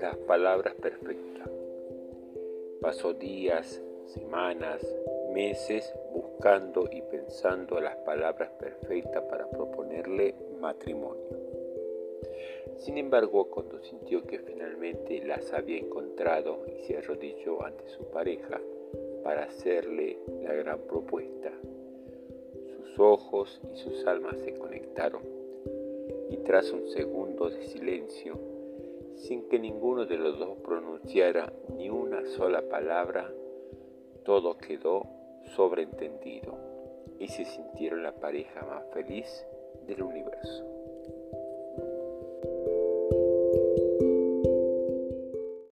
Las palabras perfectas. Pasó días, semanas, meses buscando y pensando las palabras perfectas para proponerle matrimonio. Sin embargo, cuando sintió que finalmente las había encontrado y se arrodilló ante su pareja para hacerle la gran propuesta, sus ojos y sus almas se conectaron y tras un segundo de silencio, sin que ninguno de los dos pronunciara ni una sola palabra, todo quedó sobreentendido y se sintieron la pareja más feliz del universo.